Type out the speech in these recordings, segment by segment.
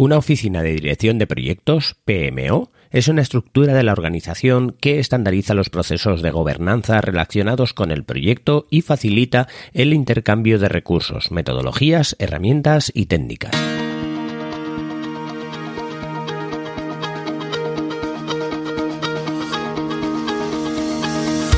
Una oficina de dirección de proyectos, PMO, es una estructura de la organización que estandariza los procesos de gobernanza relacionados con el proyecto y facilita el intercambio de recursos, metodologías, herramientas y técnicas.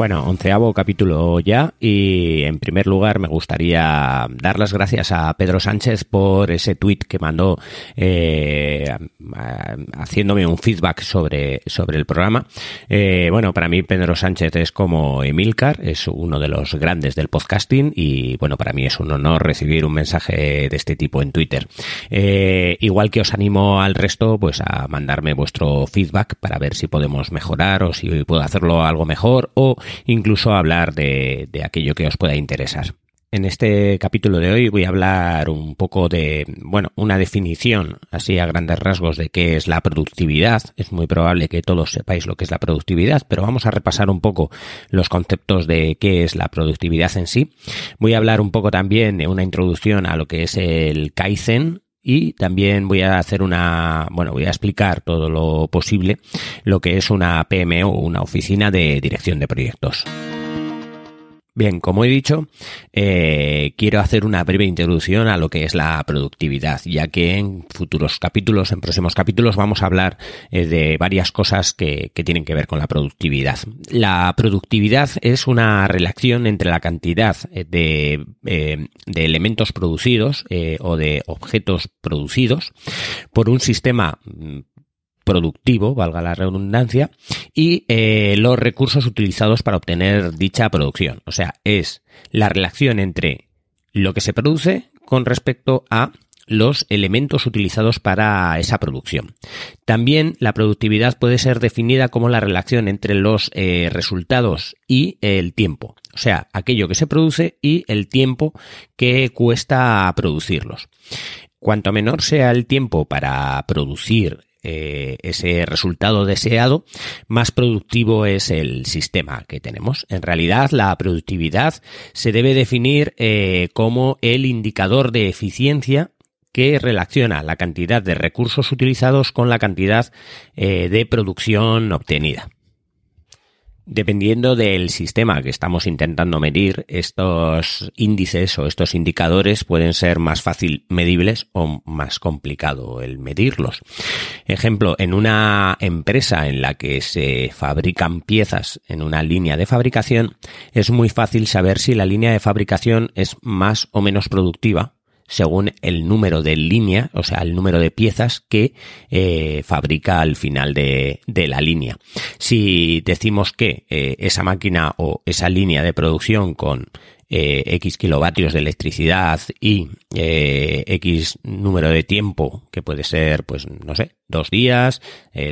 Bueno, onceavo capítulo ya y en primer lugar me gustaría dar las gracias a Pedro Sánchez por ese tweet que mandó eh, haciéndome un feedback sobre, sobre el programa. Eh, bueno, para mí Pedro Sánchez es como Emilcar, es uno de los grandes del podcasting y bueno, para mí es un honor recibir un mensaje de este tipo en Twitter. Eh, igual que os animo al resto pues a mandarme vuestro feedback para ver si podemos mejorar o si puedo hacerlo algo mejor o incluso hablar de, aquello que os pueda interesar. En este capítulo de hoy voy a hablar un poco de, bueno, una definición así a grandes rasgos de qué es la productividad. Es muy probable que todos sepáis lo que es la productividad, pero vamos a repasar un poco los conceptos de qué es la productividad en sí. Voy a hablar un poco también de una introducción a lo que es el Kaizen, y también voy a hacer una, bueno, voy a explicar todo lo posible lo que es una PMO, una oficina de dirección de proyectos. Bien, como he dicho, eh, quiero hacer una breve introducción a lo que es la productividad, ya que en futuros capítulos, en próximos capítulos, vamos a hablar eh, de varias cosas que, tienen que ver con la productividad. La productividad es una relación entre la cantidad eh, de, de elementos producidos o de objetos producidos por un sistema productivo, valga la redundancia, y eh, los recursos utilizados para obtener dicha producción. O sea, es la relación entre lo que se produce con respecto a los elementos utilizados para esa producción. También la productividad puede ser definida como la relación entre los eh, resultados y el tiempo, o sea, aquello que se produce y el tiempo que cuesta producirlos. Cuanto menor sea el tiempo para producir eh, ese resultado deseado, más productivo es el sistema que tenemos. En realidad, la productividad se debe definir eh, como el indicador de eficiencia que relaciona la cantidad de recursos utilizados con la cantidad eh, de producción obtenida. Dependiendo del sistema que estamos intentando medir, estos índices o estos indicadores pueden ser más fácil medibles o más complicado el medirlos. Ejemplo, en una empresa en la que se fabrican piezas en una línea de fabricación, es muy fácil saber si la línea de fabricación es más o menos productiva según el número de línea, o sea, el número de piezas que eh, fabrica al final de, la línea. Si decimos que eh, esa máquina o esa línea de producción con eh, X kilovatios de electricidad y X número de tiempo, que puede ser, pues, no sé, dos días,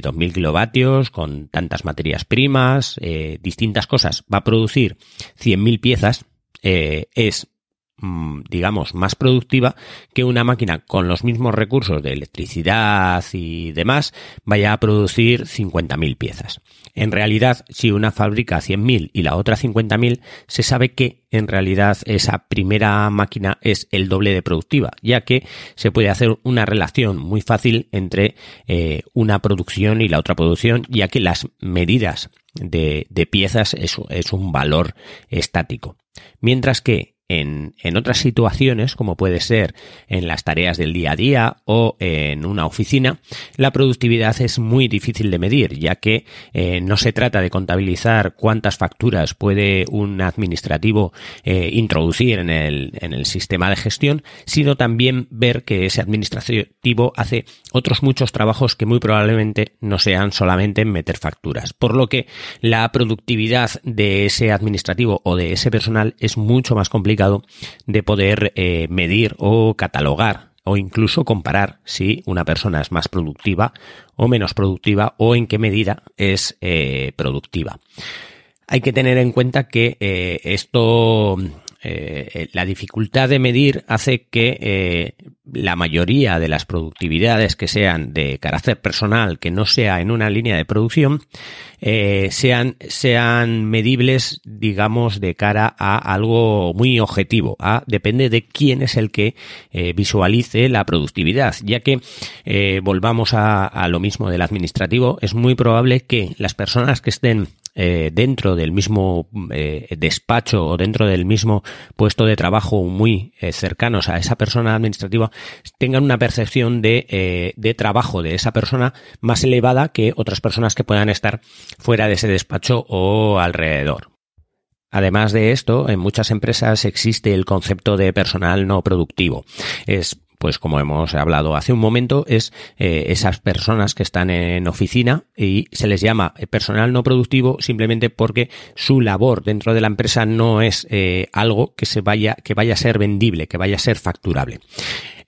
dos mil kilovatios, con tantas materias primas, distintas cosas, va a producir 100.000 piezas, es Mm, digamos, más productiva que una máquina con los mismos recursos de electricidad y demás vaya a producir 50.000 piezas. En realidad, si una fabrica 100.000 y la otra 50.000, se sabe que en realidad esa primera máquina es el doble de productiva, ya que se puede hacer una relación muy fácil entre eh, una producción y la otra producción, ya que las medidas de, piezas es un valor estático. Mientras que en, otras situaciones, como puede ser en las tareas del día a día o en una oficina, la productividad es muy difícil de medir, ya que eh, no se trata de contabilizar cuántas facturas puede un administrativo eh, introducir en el, en el sistema de gestión, sino también ver que ese administrativo hace otros muchos trabajos que muy probablemente no sean solamente meter facturas. Por lo que la productividad de ese administrativo o de ese personal es mucho más complicada de poder eh, medir o catalogar o incluso comparar si una persona es más productiva o menos productiva o en qué medida es eh, productiva. Hay que tener en cuenta que eh, esto eh, la dificultad de medir hace que eh, la mayoría de las productividades que sean de carácter personal, que no sea en una línea de producción, eh, sean, sean medibles, digamos, de cara a algo muy objetivo. Depende de quién es el que visualice la productividad, ya que volvamos a, a lo mismo del administrativo, es muy probable que las personas que estén eh, dentro del mismo eh, despacho o dentro del mismo puesto de trabajo muy eh, cercanos a esa persona administrativa tengan una percepción de, de trabajo de esa persona más elevada que otras personas que puedan estar fuera de ese despacho o alrededor. Además de esto, en muchas empresas existe el concepto de personal no productivo. Es pues como hemos hablado hace un momento, es eh, esas personas que están en oficina y se les llama personal no productivo simplemente porque su labor dentro de la empresa no es eh, algo que se vaya, que vaya a ser vendible, que vaya a ser facturable.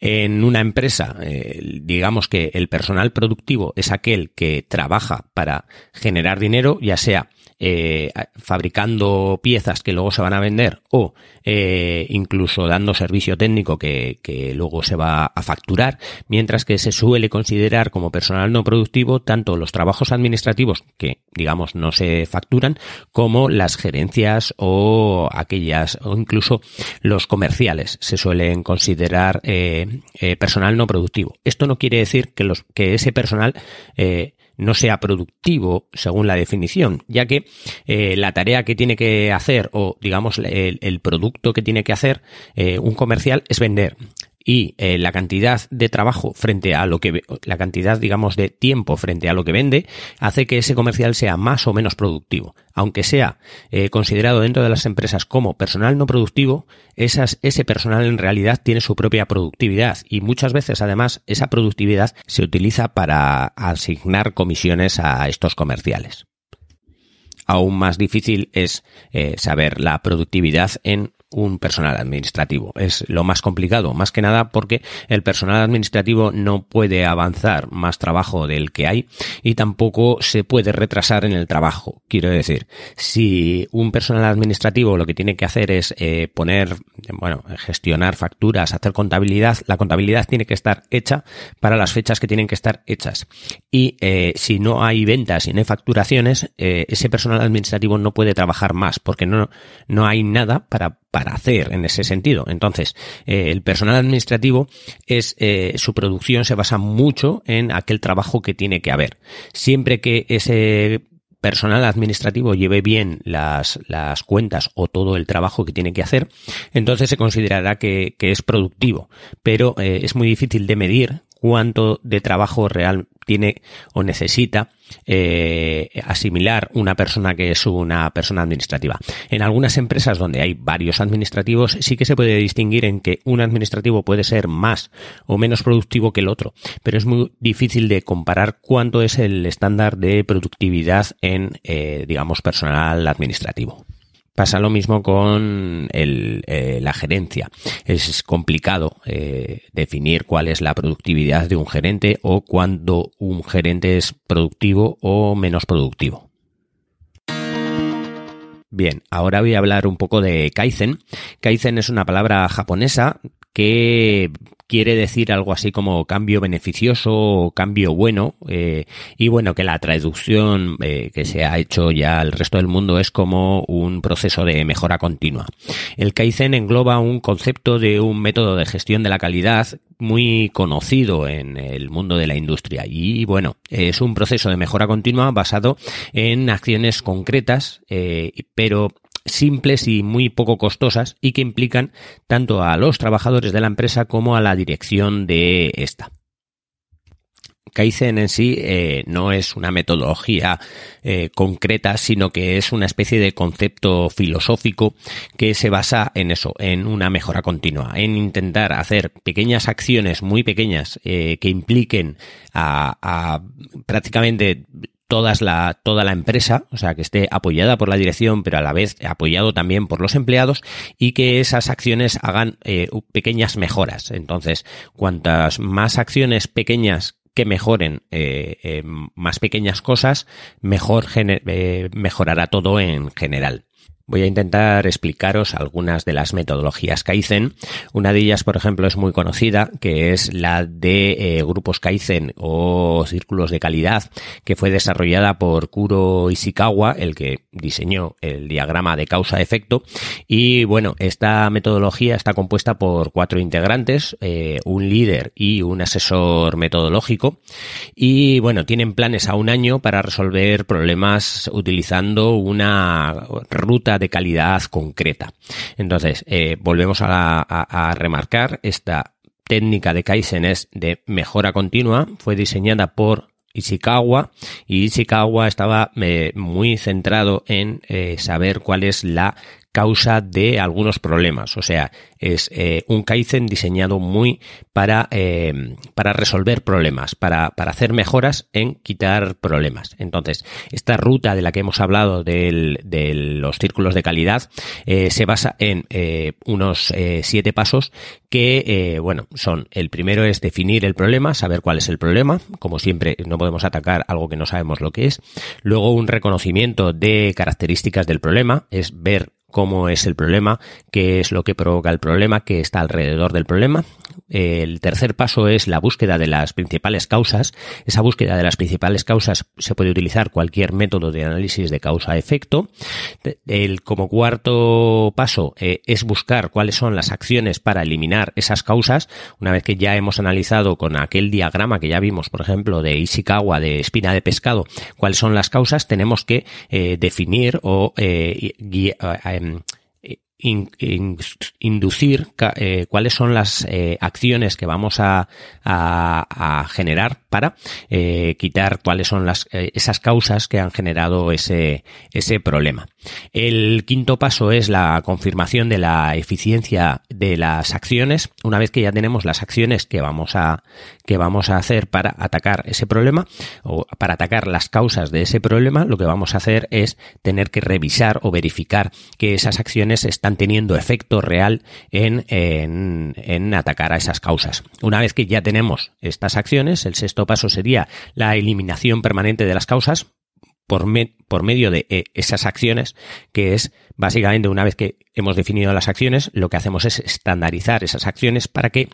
En una empresa, eh, digamos que el personal productivo es aquel que trabaja para generar dinero, ya sea eh, fabricando piezas que luego se van a vender o eh, incluso dando servicio técnico que, que, luego se va a facturar, mientras que se suele considerar como personal no productivo tanto los trabajos administrativos que digamos no se facturan como las gerencias o aquellas o incluso los comerciales se suelen considerar eh, eh personal no productivo. Esto no quiere decir que los que ese personal eh, no sea productivo según la definición, ya que eh, la tarea que tiene que hacer o digamos el, producto que tiene que hacer eh, un comercial es vender y eh, la cantidad de trabajo frente a lo que la cantidad digamos de tiempo frente a lo que vende hace que ese comercial sea más o menos productivo. Aunque sea eh, considerado dentro de las empresas como personal no productivo ese personal en realidad tiene su propia productividad y muchas veces además esa productividad se utiliza para asignar comisiones a estos comerciales. Aún más difícil es eh, saber la productividad en un personal administrativo. Es lo más complicado, más que nada porque el personal administrativo no puede avanzar más trabajo del que hay y tampoco se puede retrasar en el trabajo. Quiero decir, si un personal administrativo lo que tiene que hacer es eh, poner, bueno, gestionar facturas, hacer contabilidad, la contabilidad tiene que estar hecha para las fechas que tienen que estar hechas. Y eh, si no hay ventas y no hay facturaciones, eh, ese personal administrativo no puede trabajar más porque no, no hay nada para para hacer en ese sentido. Entonces, eh, el personal administrativo es eh, su producción se basa mucho en aquel trabajo que tiene que haber. Siempre que ese personal administrativo lleve bien las, las cuentas o todo el trabajo que tiene que hacer, entonces se considerará que, que es productivo. Pero eh, es muy difícil de medir cuánto de trabajo real tiene o necesita eh, asimilar una persona que es una persona administrativa. En algunas empresas donde hay varios administrativos sí que se puede distinguir en que un administrativo puede ser más o menos productivo que el otro, pero es muy difícil de comparar cuánto es el estándar de productividad en, eh, digamos, personal administrativo. Pasa lo mismo con el, eh, la gerencia. Es complicado eh, definir cuál es la productividad de un gerente o cuándo un gerente es productivo o menos productivo. Bien, ahora voy a hablar un poco de Kaizen. Kaizen es una palabra japonesa que quiere decir algo así como cambio beneficioso o cambio bueno eh, y bueno que la traducción eh, que se ha hecho ya al resto del mundo es como un proceso de mejora continua. El Kaizen engloba un concepto de un método de gestión de la calidad muy conocido en el mundo de la industria y bueno es un proceso de mejora continua basado en acciones concretas eh, pero simples y muy poco costosas y que implican tanto a los trabajadores de la empresa como a la dirección de esta. Kaizen en sí eh, no es una metodología eh, concreta, sino que es una especie de concepto filosófico que se basa en eso, en una mejora continua, en intentar hacer pequeñas acciones muy pequeñas eh, que impliquen a, a prácticamente todas la, toda la empresa, o sea, que esté apoyada por la dirección, pero a la vez apoyado también por los empleados y que esas acciones hagan eh, pequeñas mejoras. Entonces, cuantas más acciones pequeñas que mejoren eh, eh, más pequeñas cosas, mejor mejorará todo en general. Voy a intentar explicaros algunas de las metodologías Kaizen. Una de ellas, por ejemplo, es muy conocida, que es la de eh, grupos Kaizen o círculos de calidad, que fue desarrollada por Kuro Ishikawa, el que diseñó el diagrama de causa-efecto. Y bueno, esta metodología está compuesta por cuatro integrantes, eh, un líder y un asesor metodológico. Y bueno, tienen planes a un año para resolver problemas utilizando una ruta de calidad concreta. Entonces, eh, volvemos a, remarcar esta técnica de Kaizen es de mejora continua, fue diseñada por Ishikawa y Ishikawa estaba eh, muy centrado en eh, saber cuál es la causa de algunos problemas. O sea, es eh, un Kaizen diseñado muy para, eh, para resolver problemas, para, para, hacer mejoras en quitar problemas. Entonces, esta ruta de la que hemos hablado del, de los círculos de calidad eh, se basa en unos siete pasos que, bueno, son el primero es definir el problema, saber cuál es el problema. Como siempre, no podemos atacar algo que no sabemos lo que es. Luego, un reconocimiento de características del problema, es ver cómo es el problema, qué es lo que provoca el problema, qué está alrededor del problema. El tercer paso es la búsqueda de las principales causas. Esa búsqueda de las principales causas se puede utilizar cualquier método de análisis de causa-efecto. El como cuarto paso eh, es buscar cuáles son las acciones para eliminar esas causas. Una vez que ya hemos analizado con aquel diagrama que ya vimos, por ejemplo, de Ishikawa, de espina de pescado, cuáles son las causas, tenemos que eh, definir o eh, Em, inducir eh, cuáles son las eh, acciones que vamos a, generar para eh, quitar cuáles son las esas causas que han generado ese ese problema. El quinto paso es la confirmación de la eficiencia de las acciones. Una vez que ya tenemos las acciones que vamos a que vamos a hacer para atacar ese problema o para atacar las causas de ese problema, lo que vamos a hacer es tener que revisar o verificar que esas acciones están teniendo efecto real en, en, atacar a esas causas. Una vez que ya tenemos estas acciones, el sexto paso sería la eliminación permanente de las causas, por, medio de eh, esas acciones, que es básicamente una vez que hemos definido las acciones, lo que hacemos es estandarizar esas acciones para que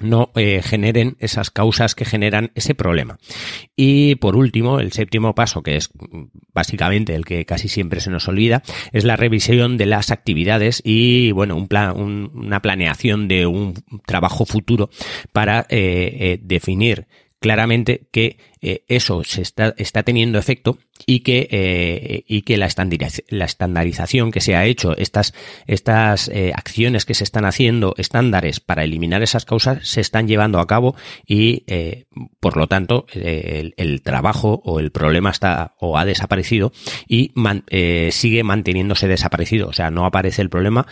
no eh, generen esas causas que generan ese problema. Y por último, el séptimo paso, que es básicamente el que casi siempre se nos olvida, es la revisión de las actividades y, bueno, una planeación de un trabajo futuro para eh, definir claramente que eh, eso se está, está, teniendo efecto y que, eh, y que la, la, estandarización que se ha hecho, estas, estas eh, acciones que se están haciendo, estándares para eliminar esas causas, se están llevando a cabo y, por lo tanto, el, trabajo o el problema está o ha desaparecido y sigue manteniéndose desaparecido. O sea, no aparece el problema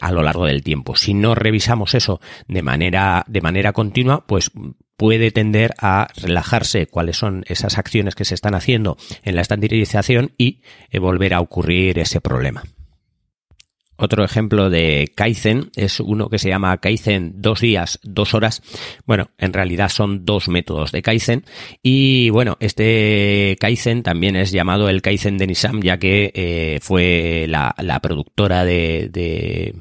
a lo largo del tiempo. Si no revisamos eso de manera, de manera continua, pues puede tender a relajarse cuáles son esas acciones que se están haciendo en la estandarización y eh, volver a ocurrir ese problema. Otro ejemplo de Kaizen es uno que se llama Kaizen dos días, dos horas. Bueno, en realidad son dos métodos de Kaizen. Y bueno, este Kaizen también es llamado el Kaizen de Nissan, ya que eh, fue la, productora de,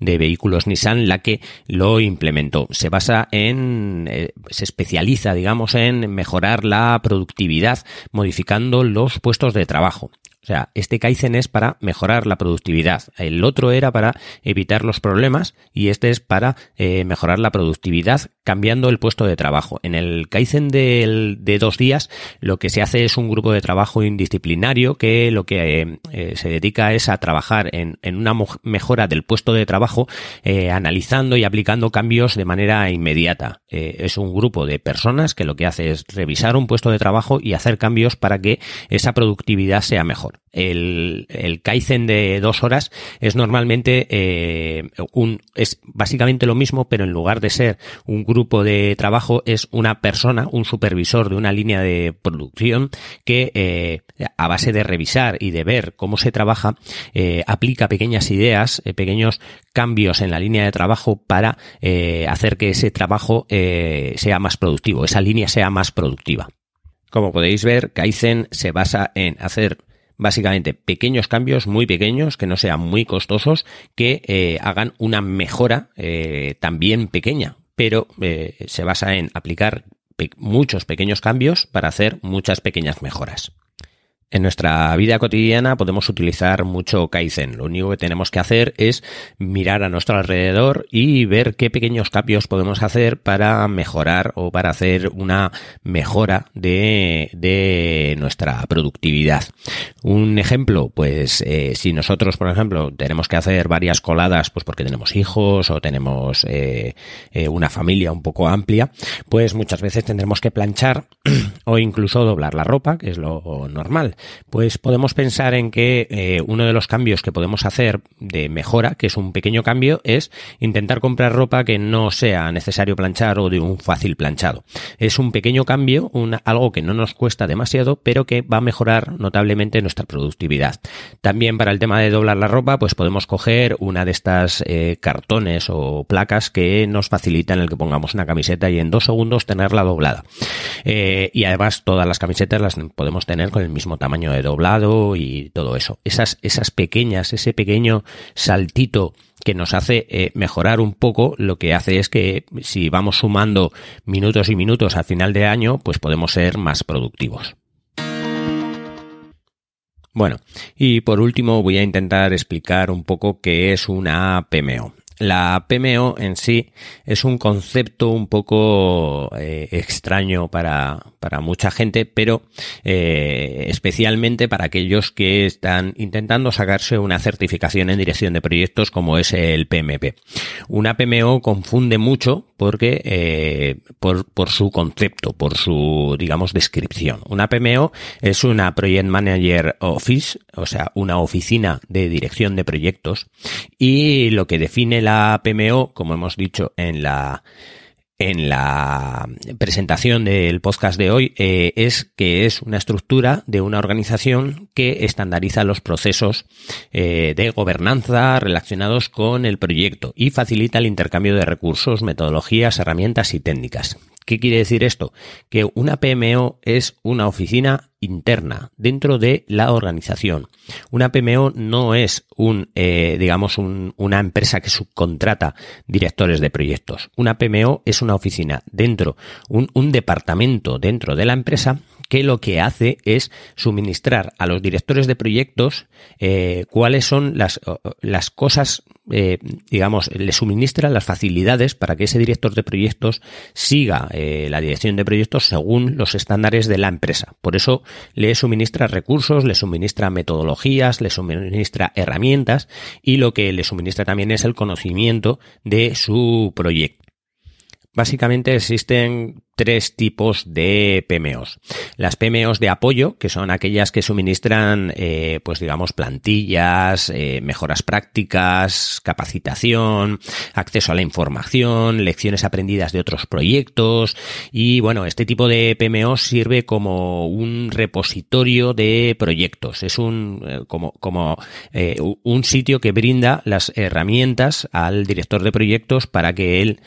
vehículos Nissan la que lo implementó. Se basa en, eh, se especializa, digamos, en mejorar la productividad modificando los puestos de trabajo. Sea, este Kaizen es para mejorar la productividad. El otro era para evitar los problemas y este es para eh, mejorar la productividad cambiando el puesto de trabajo. En el Kaizen de, de, dos días lo que se hace es un grupo de trabajo indisciplinario que lo que eh, eh, se dedica es a trabajar en, en, una mejora del puesto de trabajo analizando y aplicando cambios de manera inmediata. es un grupo de personas que lo que hace es revisar un puesto de trabajo y hacer cambios para que esa productividad sea mejor. El, el Kaizen de dos horas es normalmente eh, un es básicamente lo mismo, pero en lugar de ser un grupo de trabajo es una persona, un supervisor de una línea de producción que eh, a base de revisar y de ver cómo se trabaja eh, aplica pequeñas ideas, eh, pequeños cambios en la línea de trabajo para hacer que ese trabajo sea más productivo, esa línea sea más productiva. Como podéis ver, Kaizen se basa en hacer básicamente pequeños cambios muy pequeños que no sean muy costosos que hagan una mejora también pequeña pero eh, se basa en aplicar muchos pequeños cambios para hacer muchas pequeñas mejoras en nuestra vida cotidiana podemos utilizar mucho Kaizen. Lo único que tenemos que hacer es mirar a nuestro alrededor y ver qué pequeños cambios podemos hacer para mejorar o para hacer una mejora de, de nuestra productividad. Un ejemplo, pues eh, si nosotros, por ejemplo, tenemos que hacer varias coladas, pues porque tenemos hijos o tenemos eh, eh, una familia un poco amplia, pues muchas veces tendremos que planchar o incluso doblar la ropa, que es lo normal pues podemos pensar en que eh, uno de los cambios que podemos hacer de mejora, que es un pequeño cambio, es intentar comprar ropa que no sea necesario planchar o de un fácil planchado. Es un pequeño cambio, algo que no nos cuesta demasiado, pero que va a mejorar notablemente nuestra productividad. También para el tema de doblar la ropa, pues podemos coger una de estas eh, cartones o placas que nos facilitan el que pongamos una camiseta y en dos segundos tenerla doblada. Eh, y además todas las camisetas las podemos tener con el mismo tamaño tamaño de doblado y todo eso. Esas, esas pequeñas, ese pequeño saltito que nos hace eh, mejorar un poco, lo que hace es que si vamos sumando minutos y minutos al final de año, pues podemos ser más productivos. Bueno, y por último voy a intentar explicar un poco qué es una PMO. La PMO en sí es un concepto un poco eh, extraño para, para, mucha gente, pero eh, especialmente para aquellos que están intentando sacarse una certificación en dirección de proyectos como es el PMP. Una PMO confunde mucho porque eh, por, por su concepto, por su digamos descripción. Una PMO es una Project Manager Office, o sea, una oficina de dirección de proyectos y lo que define la la PMO, como hemos dicho en la en la presentación del podcast de hoy eh, es que es una estructura de una organización que estandariza los procesos eh, de gobernanza relacionados con el proyecto y facilita el intercambio de recursos, metodologías, herramientas y técnicas. ¿Qué quiere decir esto? Que una PMO es una oficina interna dentro de la organización. Una PMO no es un, eh, digamos, un, una empresa que subcontrata directores de proyectos. Una PMO es una oficina dentro, un, un departamento dentro de la empresa que lo que hace es suministrar a los directores de proyectos eh, cuáles son las, las cosas, eh, digamos, le suministra las facilidades para que ese director de proyectos siga la dirección de proyectos según los estándares de la empresa. Por eso le suministra recursos, le suministra metodologías, le suministra herramientas y lo que le suministra también es el conocimiento de su proyecto. Básicamente existen tres tipos de PMOs. Las PMOs de apoyo, que son aquellas que suministran, eh, pues digamos, plantillas, eh, mejoras prácticas, capacitación, acceso a la información, lecciones aprendidas de otros proyectos y bueno, este tipo de PMOs sirve como un repositorio de proyectos. Es un eh, como un sitio que brinda las herramientas al director de proyectos para que él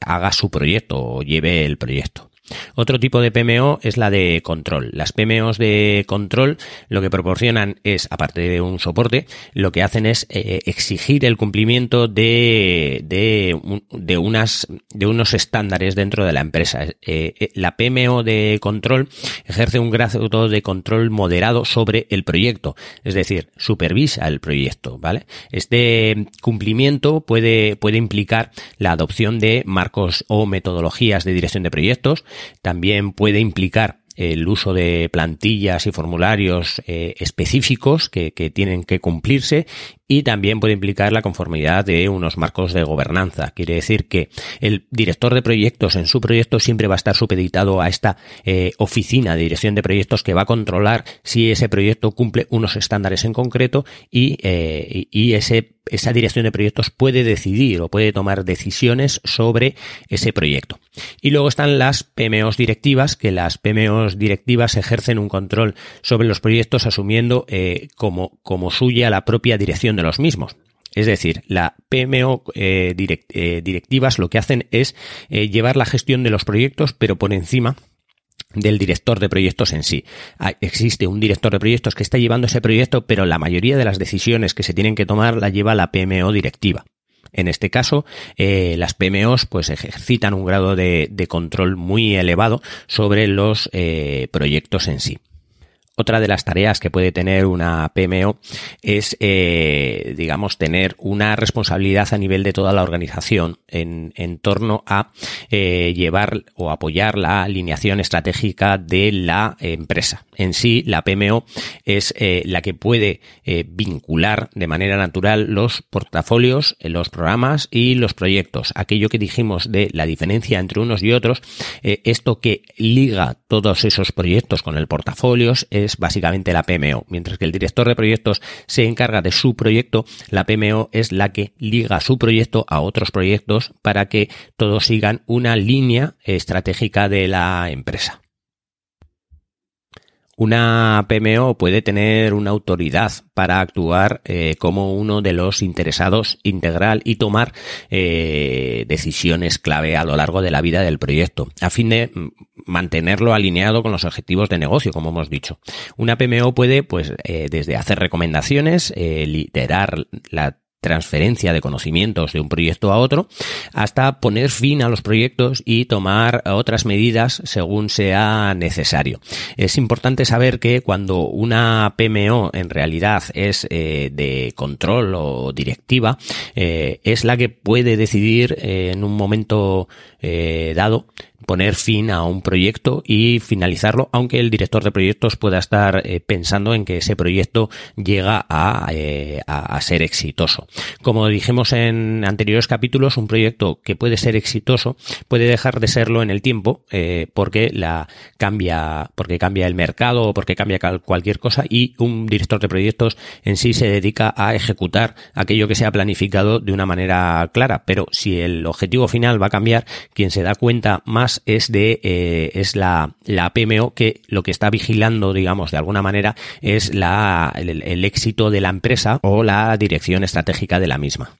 haga su proyecto o lleve el proyecto. Otro tipo de PMO es la de control. Las PMOs de control lo que proporcionan es, aparte de un soporte, lo que hacen es eh, exigir el cumplimiento de, de, unas, de unos estándares dentro de la empresa. Eh, eh la PMO de control ejerce un grado de control moderado sobre el proyecto, es decir, supervisa el proyecto, ¿vale? Este cumplimiento puede, puede implicar la adopción de marcos o metodologías de dirección de proyectos, también puede implicar el uso de plantillas y formularios eh, específicos que, que, tienen que cumplirse y también puede implicar la conformidad de unos marcos de gobernanza. Quiere decir que el director de proyectos en su proyecto siempre va a estar supeditado a esta eh, oficina de dirección de proyectos que va a controlar si ese proyecto cumple unos estándares en concreto y, eh, y ese esa dirección de proyectos puede decidir o puede tomar decisiones sobre ese proyecto. Y luego están las PMOs directivas, que las PMOs directivas ejercen un control sobre los proyectos asumiendo eh, como, como suya la propia dirección de los mismos. Es decir, la PMO eh, eh, directivas lo que hacen es llevar la gestión de los proyectos, pero por encima del director de proyectos en sí. existe un director de proyectos que está llevando ese proyecto, pero la mayoría de las decisiones que se tienen que tomar la lleva la PMO directiva. En este caso, eh, las PMOs pues ejercitan un grado de, control muy elevado sobre los eh, proyectos en sí. Otra de las tareas que puede tener una PMO es, eh, digamos, tener una responsabilidad a nivel de toda la organización en, torno a eh, llevar o apoyar la alineación estratégica de la empresa. En sí, la PMO es eh, la que puede vincular de manera natural los portafolios, los programas y los proyectos. Aquello que dijimos de la diferencia entre unos y otros, esto que liga todos esos proyectos con el portafolio básicamente la PMO. Mientras que el director de proyectos se encarga de su proyecto, la PMO es la que liga su proyecto a otros proyectos para que todos sigan una línea estratégica de la empresa. Una PMO puede tener una autoridad para actuar eh, como uno de los interesados integral y tomar eh, decisiones clave a lo largo de la vida del proyecto, a fin de mm, mantenerlo alineado con los objetivos de negocio, como hemos dicho. Una PMO puede, pues, eh, desde hacer recomendaciones, liderar la transferencia de conocimientos de un proyecto a otro, hasta poner fin a los proyectos y tomar otras medidas según sea necesario. Es importante saber que cuando una PMO en realidad es eh, de control o directiva, eh, es la que puede decidir eh, en un momento dado poner fin a un proyecto y finalizarlo, aunque el director de proyectos pueda estar eh, pensando en que ese proyecto llega eh, a, a, ser exitoso. Como dijimos en anteriores capítulos, un proyecto que puede ser exitoso puede dejar de serlo en el tiempo eh, porque la cambia, porque cambia el mercado o porque cambia cualquier cosa y un director de proyectos en sí se dedica a ejecutar aquello que se ha planificado de una manera clara. Pero si el objetivo final va a cambiar, quien se da cuenta más es de eh, es la, la PMO que lo que está vigilando, digamos, de alguna manera, es la, el, el éxito de la empresa o la dirección estratégica de la misma.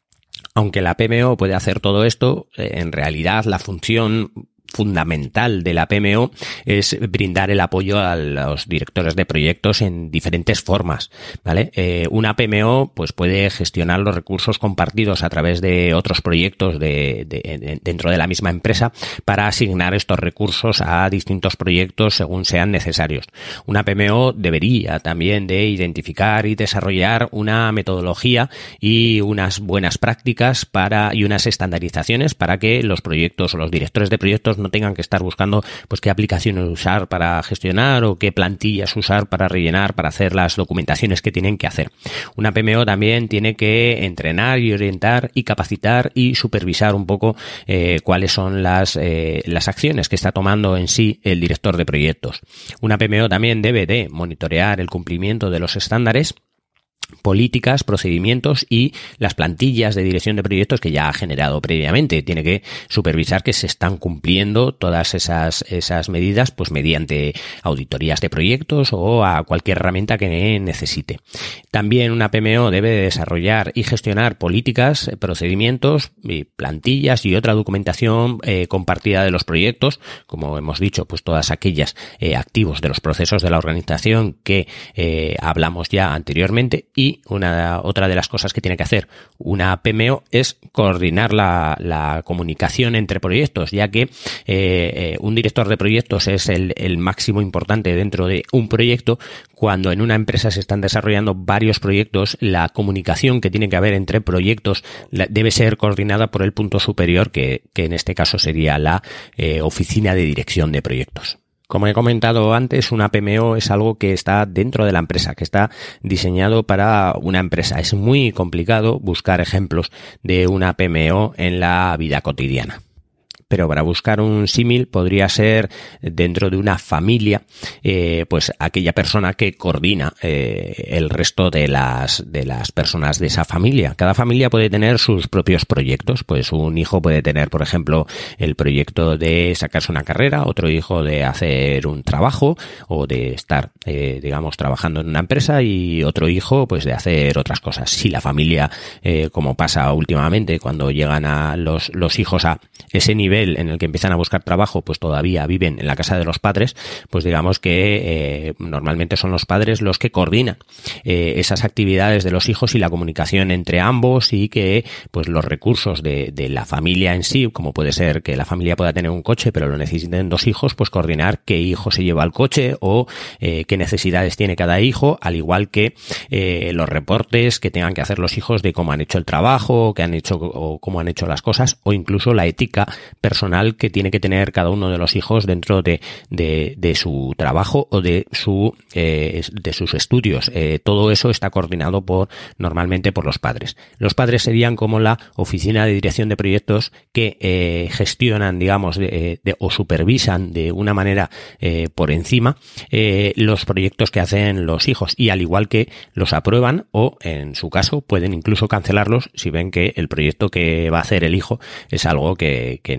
Aunque la PMO puede hacer todo esto, eh, en realidad la función fundamental de la PMO es brindar el apoyo a los directores de proyectos en diferentes formas, ¿vale? Eh, una PMO pues puede gestionar los recursos compartidos a través de otros proyectos de, de, dentro de la misma empresa para asignar estos recursos a distintos proyectos según sean necesarios. Una PMO debería también de identificar y desarrollar una metodología y unas buenas prácticas para y unas estandarizaciones para que los proyectos o los directores de proyectos no tengan que estar buscando pues qué aplicaciones usar para gestionar o qué plantillas usar para rellenar, para hacer las documentaciones que tienen que hacer. Una PMO también tiene que entrenar y orientar y capacitar y supervisar un poco eh, cuáles son las, eh, las acciones que está tomando en sí el director de proyectos. Una PMO también debe de monitorear el cumplimiento de los estándares políticas, procedimientos y las plantillas de dirección de proyectos que ya ha generado previamente. Tiene que supervisar que se están cumpliendo todas esas, esas medidas pues mediante auditorías de proyectos o a cualquier herramienta que necesite. También una PMO debe desarrollar y gestionar políticas, procedimientos, plantillas y otra documentación eh, compartida de los proyectos, como hemos dicho, pues todas aquellas eh, activos de los procesos de la organización que eh, hablamos ya anteriormente y una otra de las cosas que tiene que hacer una PMO es coordinar la, la comunicación entre proyectos, ya que eh, eh, un director de proyectos es el, el máximo importante dentro de un proyecto. Cuando en una empresa se están desarrollando varios proyectos, la comunicación que tiene que haber entre proyectos debe ser coordinada por el punto superior, que, que en este caso sería la eh, oficina de dirección de proyectos. Como he comentado antes, una PMO es algo que está dentro de la empresa, que está diseñado para una empresa. Es muy complicado buscar ejemplos de una PMO en la vida cotidiana pero para buscar un símil podría ser dentro de una familia, eh, pues aquella persona que coordina eh, el resto de las, de las personas de esa familia. Cada familia puede tener sus propios proyectos, pues un hijo puede tener, por ejemplo, el proyecto de sacarse una carrera, otro hijo de hacer un trabajo o de estar, eh, digamos, trabajando en una empresa y otro hijo, pues de hacer otras cosas. Si la familia, como pasa últimamente cuando llegan a los, los hijos a ese nivel, en el que empiezan a buscar trabajo, pues todavía viven en la casa de los padres, pues digamos que eh, normalmente son los padres los que coordinan eh, esas actividades de los hijos y la comunicación entre ambos y que pues los recursos de, la familia en sí, como puede ser que la familia pueda tener un coche pero lo necesiten dos hijos, pues coordinar qué hijo se lleva al coche o eh, qué necesidades tiene cada hijo, al igual que los reportes que tengan que hacer los hijos de cómo han hecho el trabajo, qué han hecho o cómo han hecho las cosas o incluso la ética personal que tiene que tener cada uno de los hijos dentro de, de, su trabajo o de su eh, de sus estudios. Eh, todo eso está coordinado por normalmente por los padres. Los padres serían como la oficina de dirección de proyectos que eh, gestionan, digamos, de, o supervisan de una manera por encima los proyectos que hacen los hijos y al igual que los aprueban o en su caso pueden incluso cancelarlos si ven que el proyecto que va a hacer el hijo es algo que, que